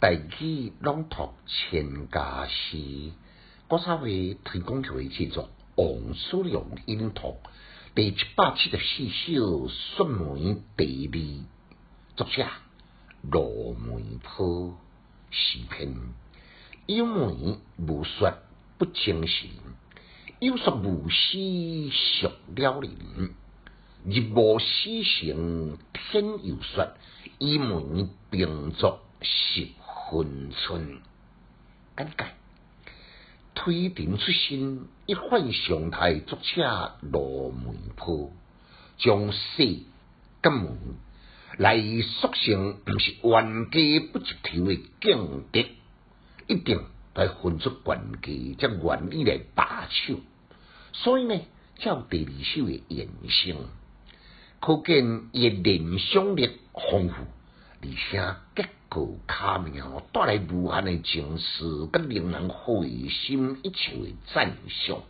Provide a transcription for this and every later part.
第几朗读《千家诗》，国三会提供条位制作《王叔阳音读》第七百七十四首《雪梅》第二，作者：罗梅坡。诗篇有梅无雪不精神，有雪无诗俗了人。日无溪行天有雪，一梅并作雪。分寸，简介：推陈出新，一反常态，足车落门炮，将势革命，来塑成毋是冤家不接头诶境界，一定来分出冤家才愿意来打手。所以呢，才有第二首诶延伸，可见伊诶联想力丰富。而且，结果卡面带来无限诶情思，甲令人会心一笑诶赞赏。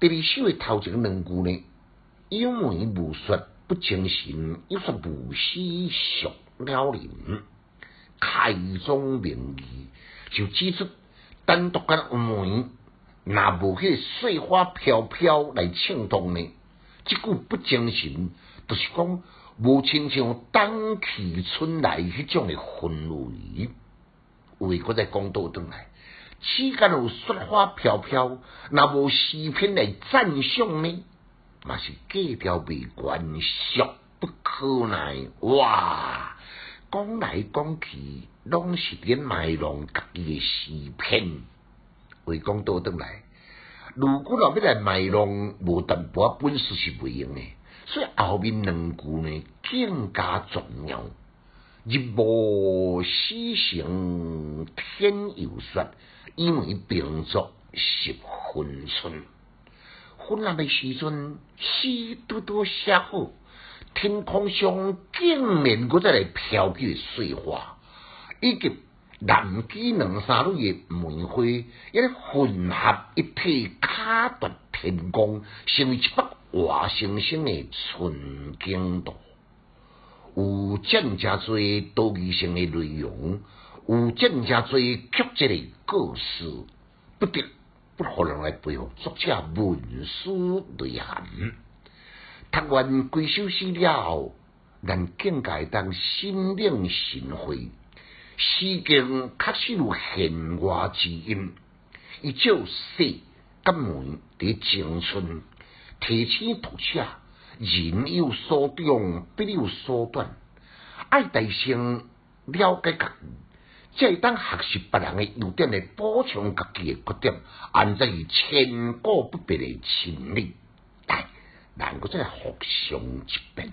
第二首诶头前两句呢，有梅无雪不精神，有雪无思少了人。开宗明义就指出，单独个梅，若无迄个雪花飘飘来衬托呢？即久不精神，著是讲无亲像“冬去春来”迄种诶氛围。为个在讲倒转来，世间有雪花飘飘，若无视频来赞赏呢？嘛是过条未关，俗不可耐哇，讲来讲去，拢是伫卖弄家己诶视频，为讲倒转来。如果要要来卖弄，无淡薄本事是袂用诶，所以后面两句呢更加重要。日暮西行天又雪，因为并作是分春。昏暗诶时阵，诗多多写好，天空上竟然搁再来飘起朵碎花，以及南京两三类的梅花，一混合一体，卡夺天工，成为一幅活生生的纯金图。有正加最多疑性的内容，有正加最曲折的故事，不得不可人来佩服作者文思内涵？读完《几首诗》了，后，人更界当心领神会。世间确实有弦外之音。一九四革命伫青春，提起读者：人有所长，必有所短。爱提升了解家己，才会当学习别人诶优点来补充家己诶缺点，安在是千古不变诶真理。但人个再互相一变，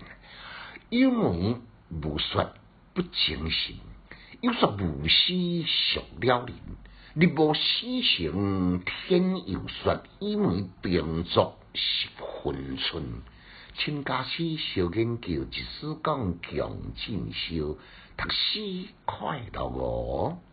因为无说不诚信。要说无私上了人，你无私情天又说一为病足是分春，亲家师小金桥，一世讲强尽孝，读书快乐哦。